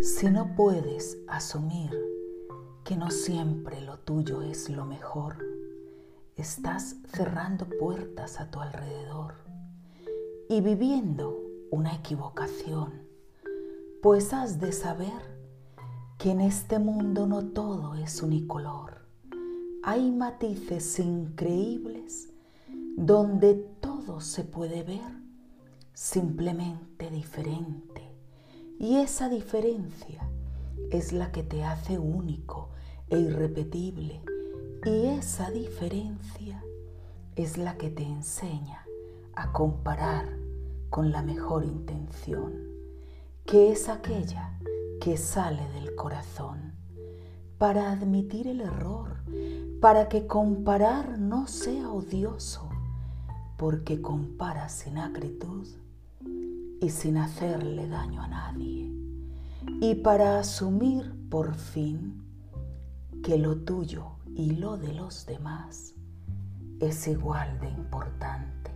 Si no puedes asumir que no siempre lo tuyo es lo mejor, estás cerrando puertas a tu alrededor y viviendo una equivocación, pues has de saber que en este mundo no todo es unicolor. Hay matices increíbles donde todo se puede ver simplemente diferente. Y esa diferencia es la que te hace único e irrepetible. Y esa diferencia es la que te enseña a comparar con la mejor intención, que es aquella que sale del corazón, para admitir el error, para que comparar no sea odioso, porque compara sin acritud y sin hacerle daño a nadie, y para asumir por fin que lo tuyo y lo de los demás es igual de importante.